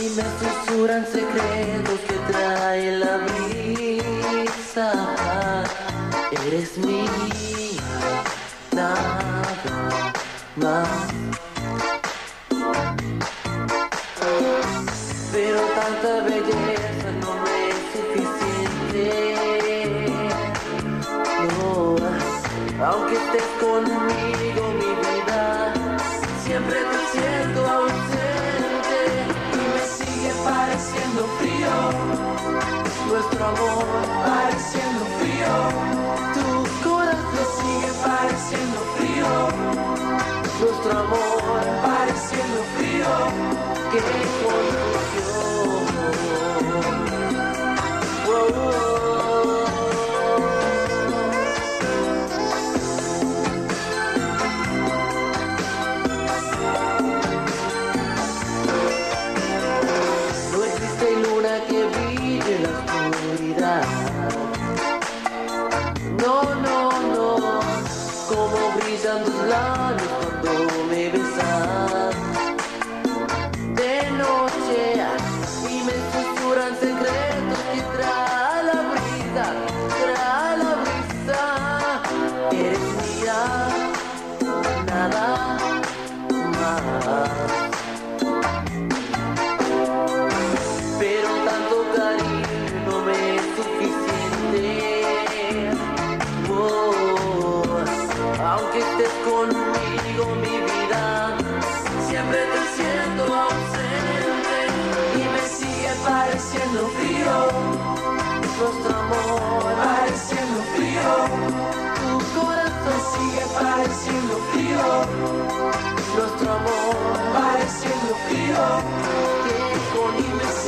Y me susurran secretos que trae la brisa. Eres mía, nada más. Que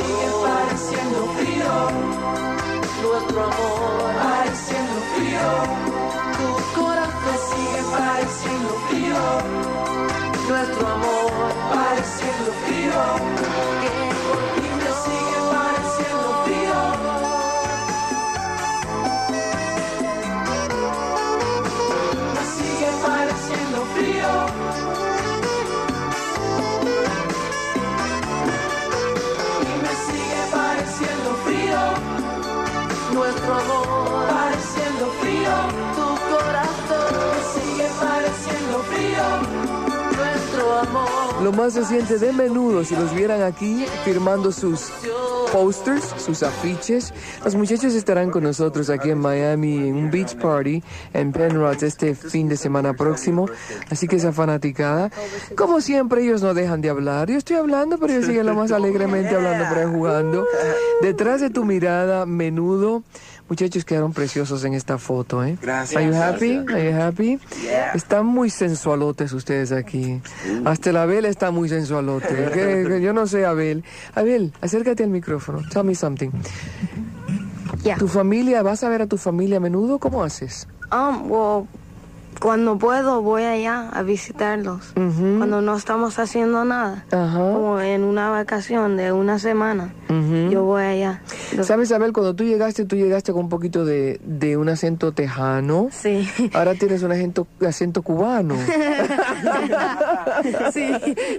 sigue pareciendo frío. Nuestro amor pareciendo frío. Tu corazón sigue pareciendo frío. Nuestro amor pareciendo frío. Lo más reciente de menudo, si los vieran aquí firmando sus posters, sus afiches. Los muchachos estarán con nosotros aquí en Miami en un beach party en Penrod este fin de semana próximo. Así que esa fanaticada, como siempre, ellos no dejan de hablar. Yo estoy hablando, pero ellos siguen lo más alegremente hablando ahí jugando. Detrás de tu mirada, menudo. Muchachos quedaron preciosos en esta foto, ¿eh? Gracias. Are you happy? Gracias. Are you happy? Yeah. Están muy sensualotes ustedes aquí. Hasta la Abel está muy sensualote. Que- que yo no sé, Abel. Abel, acércate al micrófono. Tell me something. Yeah. ¿Tu familia, vas a ver a tu familia a menudo? ¿Cómo haces? Um, well, cuando puedo voy allá a visitarlos. Cuando no estamos haciendo nada. Ajá. Como en una vacación de una semana. Ujú. Yo voy allá. ¿Sabes, Abel? Cuando tú llegaste, tú llegaste con un poquito de, de un acento tejano. Sí. Ahora tienes un acento, acento cubano. sí.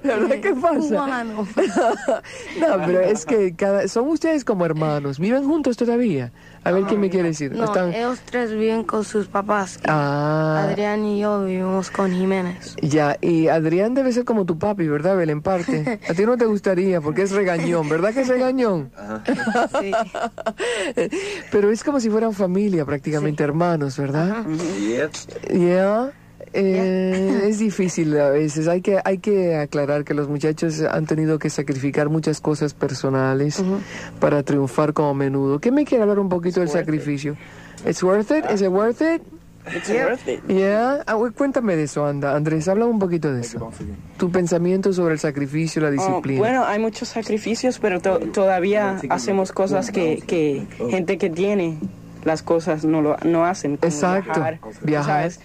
¿Verdad qué pasa? Cubano. no, pero es que cada, son ustedes como hermanos. ¿Viven juntos todavía? A ver, ¿quién me quiere decir? No, Están- ellos tres viven con sus papás. Ah, Adrián y yo vivimos con Jiménez. ya. Y Adrián debe ser como tu papi, ¿verdad, Abel? En parte. A ti no te gustaría porque es regañón, ¿verdad que es regañón? Sí. Pero es como si fueran familia, prácticamente hermanos, ¿verdad? Ya. Eh, Es difícil a veces. Hay que, hay que aclarar que los muchachos han tenido que sacrificar muchas cosas personales para triunfar como menudo. ¿Qué me quiere hablar un poquito del sacrificio? It's worth it? Is it worth it? It's worth it. Yeah. Ah, cuéntame de eso, anda. Andrés, habla un poquito de eso. Tu pensamiento sobre el sacrificio, la Oh, disciplina. bueno, hay muchos sacrificios, pero to- todavía hacemos cosas que, que gente que tiene las cosas no lo no hacen. como Exacto, Viajar. viajar. ¿sabes?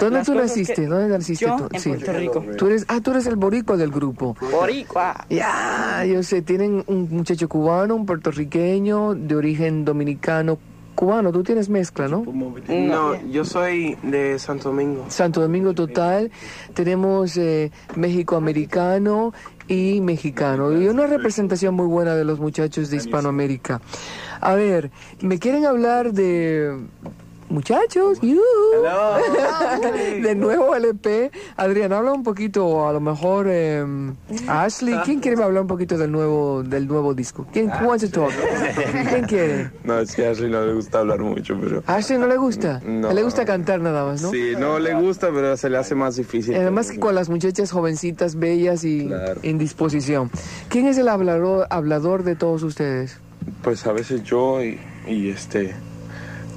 ¿Dónde las tú naciste? ¿Dónde naciste Yo tú? en Puerto Rico. Tú eres, ah, tú eres el boricua del grupo. Boricua. Ya, yo sé, tienen un muchacho cubano, un puertorriqueño, de origen dominicano, cubano. Tú tienes mezcla, ¿no? No, yo soy de Santo Domingo. Santo Domingo total. Tenemos eh, México americano y mexicano. Y una representación muy buena de los muchachos de Hispanoamérica. A ver, ¿me quieren hablar de muchachos? ¡Yuhu! de nuevo LP. Adrián, habla un poquito, a lo mejor eh, Ashley. ¿Quién quiere hablar un poquito del nuevo del nuevo disco? ¿Quién wants to talk? ¿Quién quiere? No, es que a Ashley no le gusta hablar mucho, pero... ¿A Ashley no le gusta? No. Le gusta cantar nada más, ¿no? Sí, no le gusta, pero se le hace más difícil. Además que con las muchachas jovencitas, bellas y Claro. en disposición. ¿Quién es el hablador, hablador de todos ustedes? Pues a veces yo y, y este...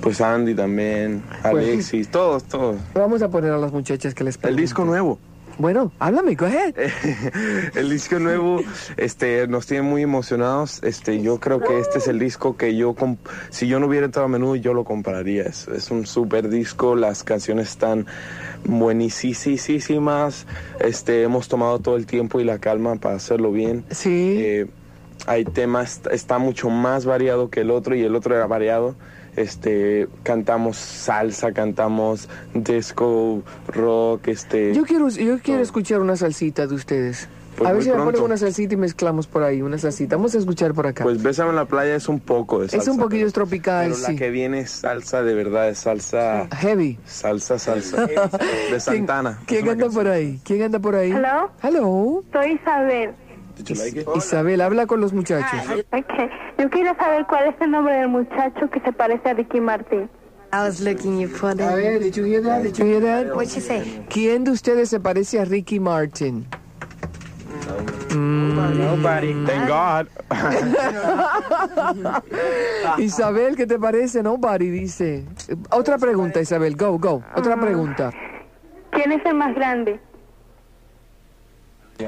Pues Andy también, Alexis, todos, todos. Vamos a poner a las muchachas que les El pregunten. disco nuevo. Bueno, háblame, go ahead. el disco nuevo este, nos tiene muy emocionados. Este, yo creo que este es el disco que yo, comp- si yo no hubiera entrado a menudo, yo lo compraría. Es, es un super disco, las canciones están buenísimas. Este, hemos tomado todo el tiempo y la calma para hacerlo bien. Sí. Eh, hay temas, está mucho más variado que el otro y el otro era variado. Este, cantamos salsa, cantamos disco, rock, este... Yo quiero, yo quiero escuchar una salsita de ustedes. Pues a ver si me ponen una salsita y mezclamos por ahí, una salsita. Vamos a escuchar por acá. Pues Bésame en la playa es un poco de salsa. es un poquillo pero- tropical, Pero la sí. que viene es salsa de verdad, es salsa, Heavy. salsa, salsa. De ¿Quién, Santana. quién anda por ahí? ¿Quién anda por ahí? Hello. Hello. Soy Isabel. Isabel, habla con los muchachos. Ok. Yo quiero saber cuál es el nombre del muchacho que se parece a Ricky Martin. I was looking you for A ver, did you hear that? Did you hear that? What you say? ¿Quién de ustedes se parece a Ricky Martin? Nobody. Thank God. Isabel, ¿qué te parece? Nobody dice. Otra pregunta, Isabel. Go, go. Otra pregunta. ¿Quién es el más grande?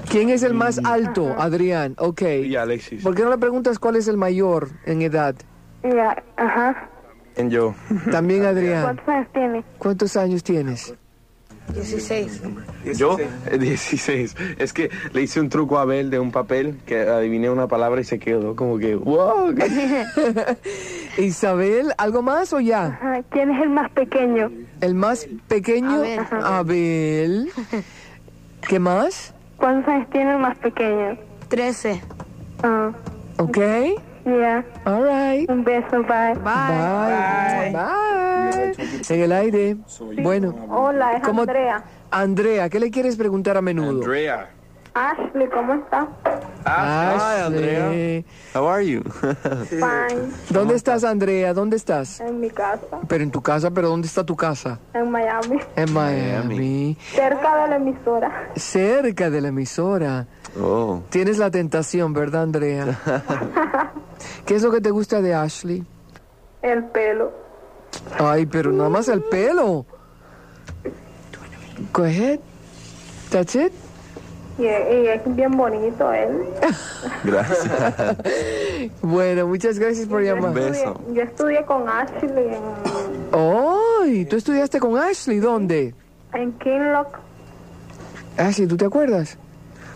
¿Quién es el más alto? Adrián. Ok. Y Alexis. ¿Por qué no le preguntas cuál es el mayor en edad? Ya, ajá. En yo. También Adrián. ¿Cuántos años tiene? ¿Cuántos años tienes? 16. Yo, eh, 16. Es que le hice un truco a Abel de un papel que adiviné una palabra y se quedó como que, wow. Isabel, ¿algo más o ya? Ajá. ¿Quién es el más pequeño? El más pequeño, Abel. Abel. ¿Qué más? ¿Cuántos años tiene el más pequeño? 13. Ah, Ok. ya. All right. Un beso, bye. Bye. Bye. En el aire. Bueno. Hola, es ¿Cómo- Andrea. Andrea, ¿qué le quieres preguntar a menudo? Andrea. Ashley, ¿cómo está? Hi, Andrea. Ashley. How are you? Fine. ¿Dónde estás, Andrea? ¿Dónde estás? En mi casa, Pero en tu casa, pero ¿dónde está tu casa? en Miami. En Miami. Cerca de la emisora. Cerca de la emisora. Oh. Tienes la tentación, ¿verdad, Andrea? ¿Qué es lo que te gusta de Ashley? El pelo. Ay, pero nada más el pelo. Go ahead. That's it. Y, y es bien bonito él. Gracias. Bueno, muchas gracias por llamar. Beso. Yo estudié con Ashley en, ¡Ay! ¿Tú estudiaste con Ashley? ¿Dónde? en Kinlock. Ashley, ¿tú te acuerdas?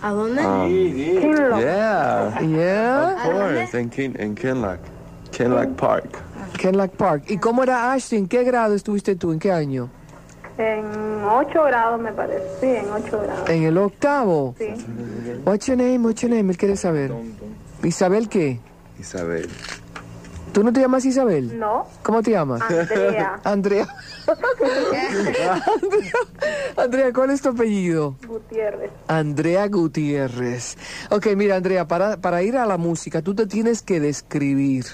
¿A dónde? Kinlock. Yeah. Yeah. Of course. En, Kin en Kinlock. Kinlock Park. Kenlock Park. ¿Y cómo era Ashley? ¿En qué grado estuviste tú? ¿En qué año? En 8 grados, me parece. Sí, en 8 grados. En el octavo. Sí. What's your name? What's your name? Él quiere saber. ¿Isabel qué? Isabel. ¿Tú no te llamas Isabel? No, ¿Cómo te llamas? Andrea Andrea. Andrea. Andrea, ¿cuál es tu apellido? Gutiérrez. Andrea Gutiérrez. Ok, mira, Andrea, para, para ir a la música, tú te tienes que describir.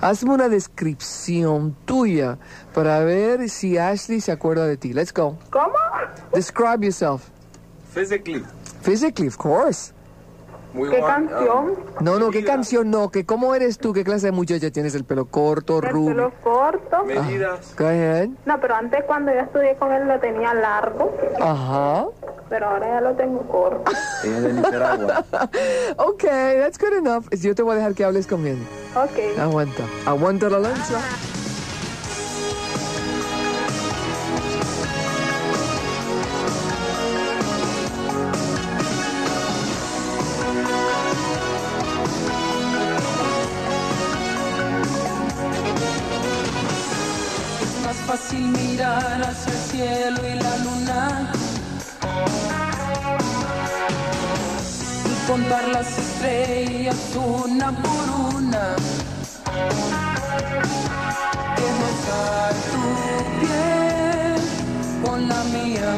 Hazme una descripción tuya para ver si Ashley se acuerda de ti. Let's go. ¿Cómo? Describe yourself. Physically. Physically, of course. ¿Qué canción? No, no, ¿qué canción no? ¿Que ¿Cómo eres tú? ¿Qué clase de muchacha tienes? ¿El pelo corto, El rubio? pelo corto. Go ahead. No, pero antes cuando yo estudié con él lo tenía largo, Ajá. Pero ahora ya lo tengo corto. Ella es de Nicaragua. Ok, that's good enough. Yo te voy a dejar que hables con él. Ok. Aguanta. Aguanta la lancha. Las estrellas una por una. Rozar tu piel con la mía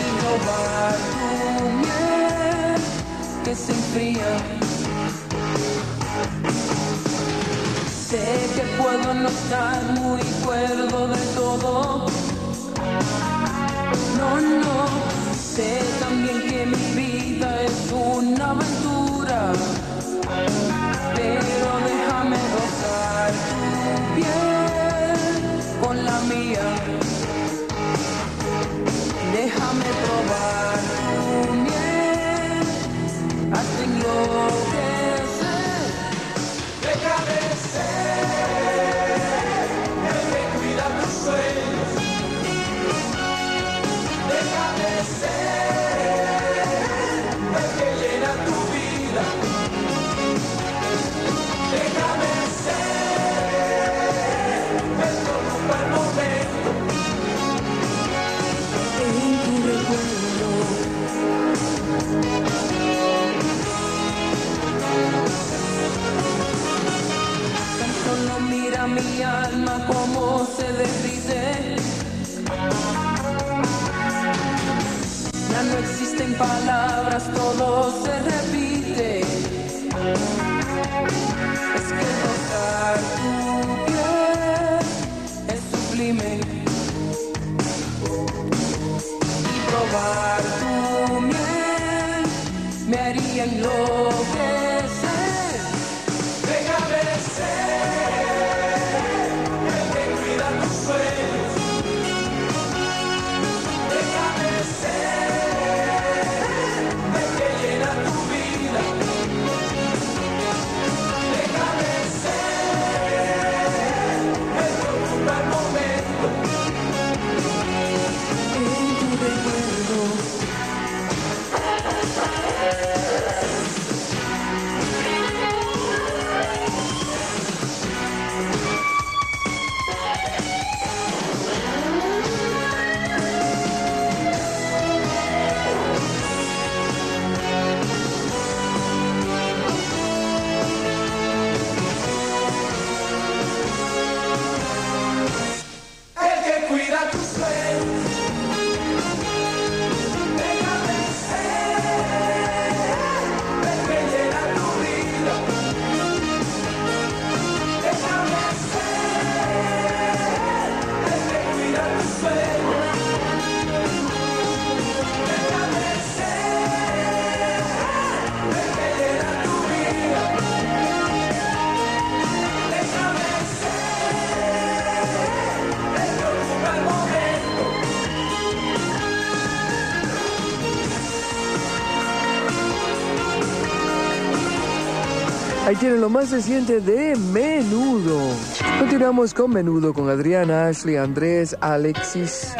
y robar tu miel que se enfría. Sé que puedo no estar muy cuerdo de todo. No, no. Sé también que mi vida es una aventura. Mi alma como se derrite. Ya no existen palabras, todo se repite. Es que tocar tu piel es sublime. Y probar tu miel me haría enloquecer. Ahí tienen lo más reciente de Menudo. Continuamos con Menudo, con Adriana, Ashley, Andrés, Alexis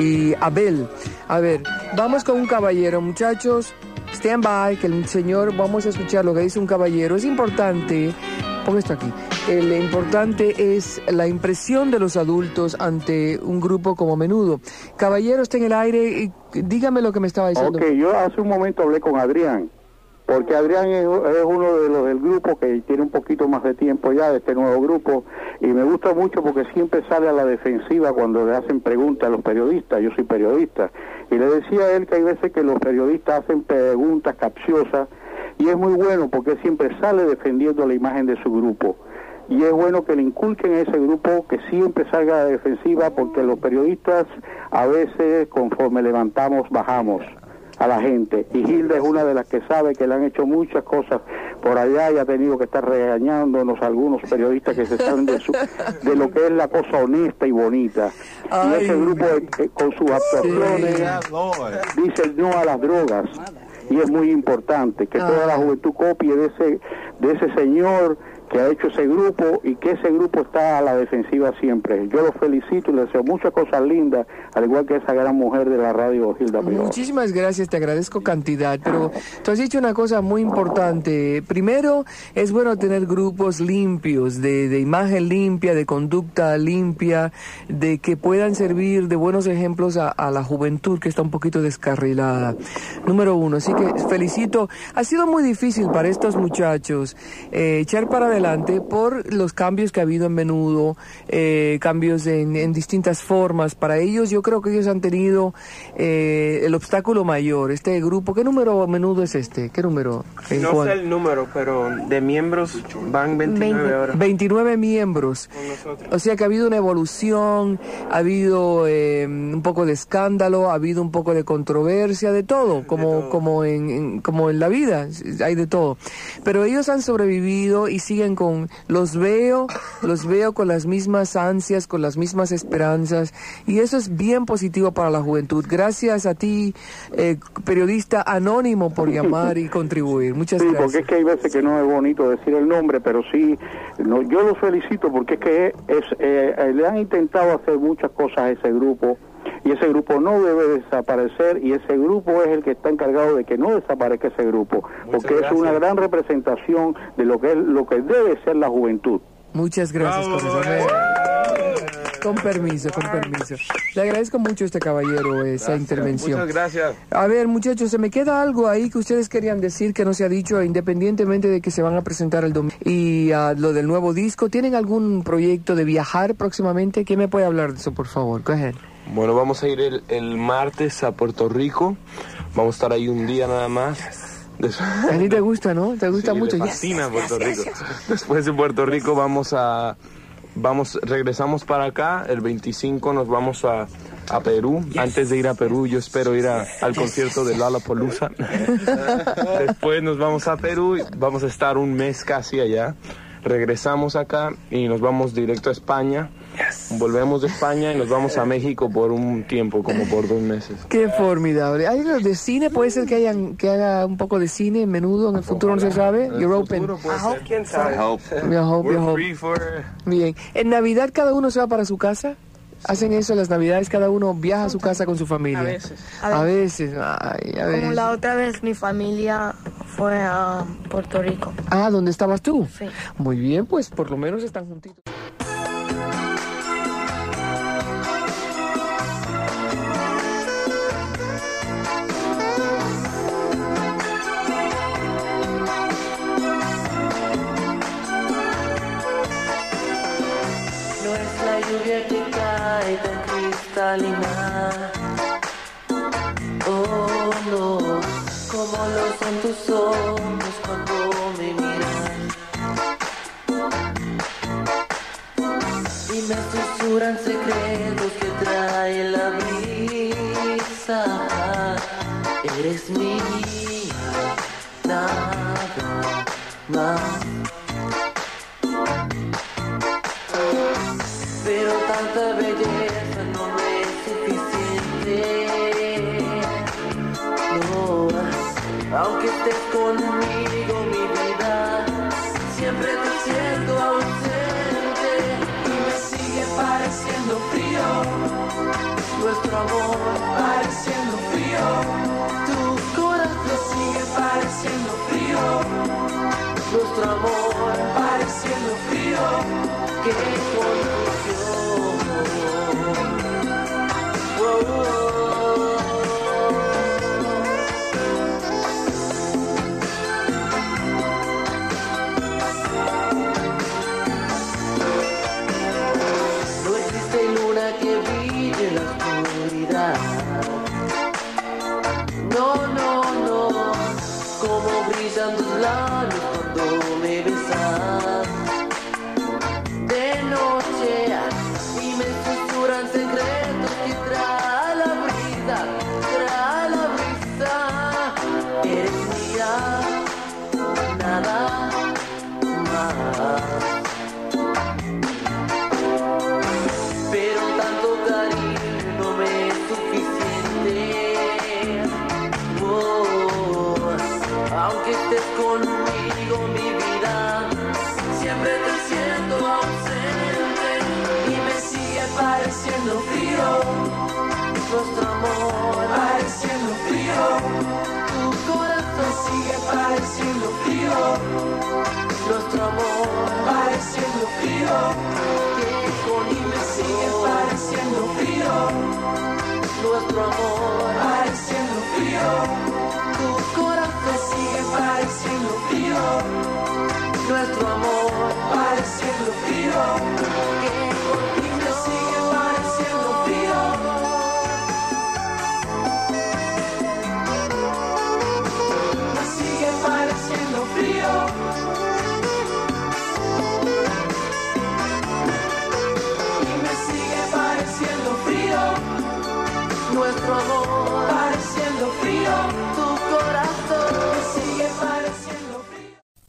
y Abel. A ver, vamos con un caballero, muchachos. Stand by, que el señor, vamos a escuchar lo que dice un caballero. Es importante, pon esto aquí. Eh, lo importante es la impresión de los adultos ante un grupo como Menudo. Caballero, está en el aire. Dígame lo que me estaba diciendo. Ok, yo hace un momento hablé con Adrián, porque Adrián es, uno de los del grupo que tiene un poquito más de tiempo ya de este nuevo grupo y me gusta mucho porque siempre sale a la defensiva cuando le hacen preguntas a los periodistas, yo soy periodista, y le decía a él que hay veces que los periodistas hacen preguntas capciosas y es muy bueno porque siempre sale defendiendo la imagen de su grupo. Y es bueno que le inculquen a ese grupo que siempre salga a la defensiva porque los periodistas a veces conforme levantamos bajamos. A la gente. Y Hilda es una de las que sabe que le han hecho muchas cosas por allá y ha tenido que estar regañándonos a algunos periodistas que se salen de, su- de lo que es la cosa honesta y bonita. y ese grupo eh, con sus actuaciones dice no a las drogas. Y es muy importante que toda la juventud copie de ese, de ese señor que ha hecho ese grupo y que ese grupo está a la defensiva siempre. Yo lo felicito y le deseo muchas cosas lindas, al igual que esa gran mujer de la radio, Hilda Prior. Muchísimas gracias, te agradezco cantidad, pero tú has dicho una cosa muy importante. Primero, es bueno tener grupos limpios, de, de imagen limpia, de conducta limpia, de que puedan servir de buenos ejemplos a, a la juventud que está un poquito descarrilada. Número uno, así que felicito. Ha sido muy difícil para estos muchachos eh, echar para adelante por los cambios que ha habido en menudo, eh, cambios en, en distintas formas. Para ellos, yo creo que ellos han tenido eh, el obstáculo mayor. Este grupo, ¿qué número a menudo es este? ¿Qué número? En No cuan- sé el número, pero de miembros van 29 ahora. 29 miembros. O sea que ha habido una evolución, ha habido eh, un poco de escándalo, ha habido un poco de controversia, de todo, como, como, en, en- como en la vida, hay de todo. Pero ellos han sobrevivido y siguen con, los veo, los veo con las mismas ansias, con las mismas esperanzas, y eso es bien positivo para la juventud. Gracias a ti, eh, periodista anónimo, por llamar y contribuir. Muchas Sí, gracias. porque es que hay veces que no es bonito decir el nombre, pero sí, no, yo los felicito porque es que es, eh, le han intentado hacer muchas cosas a ese grupo y ese grupo no debe desaparecer y ese grupo es el que está encargado de que no desaparezca ese grupo, porque es una gran representación de lo que es, lo que debe ser la juventud. Muchas gracias, profesor. Con permiso, con permiso. Le agradezco mucho a este caballero esa intervención. Muchas gracias. A ver, muchachos, se me queda algo ahí que ustedes querían decir que no se ha dicho, independientemente de que se van a presentar el domingo. Y ah, lo del nuevo disco, ¿tienen algún proyecto de viajar próximamente? ¿Quién me puede hablar de eso, por favor? Go ahead. Bueno, vamos a ir el, el martes a Puerto Rico. Vamos a estar ahí un día nada más. A ti te gusta, ¿no? ¿Te gusta Sí, mucho? fascina yes, Puerto yes, Rico. yes. Después de Puerto Rico vamos a vamos regresamos para acá. El 25 nos vamos a, a Perú. Antes de ir a Perú, yo espero ir a- al concierto de Lollapalooza. Después nos vamos a Perú. y Vamos a estar un mes casi allá. Regresamos acá y nos vamos directo a España. Volvemos de España y nos vamos a México por un tiempo, como por dos meses. Qué formidable. ¿Hay algo de cine? ¿Puede ser que, hayan, que haga un poco de cine menudo en el futuro? No se sabe. You're open. ¿Quién sabe? Hope, hope. Bien. ¿En Navidad cada uno se va para su casa? ¿Hacen eso en las Navidades? ¿Cada uno viaja a su casa con su familia? A veces. A veces. Ay, a Como veces. la otra vez mi familia fue a Puerto Rico. Ah, ¿dónde estabas tú? Sí. Muy bien, pues por lo menos están juntitos. Susurran secretos que trae la brisa. Eres mía, nada más. Pero tanta belleza amor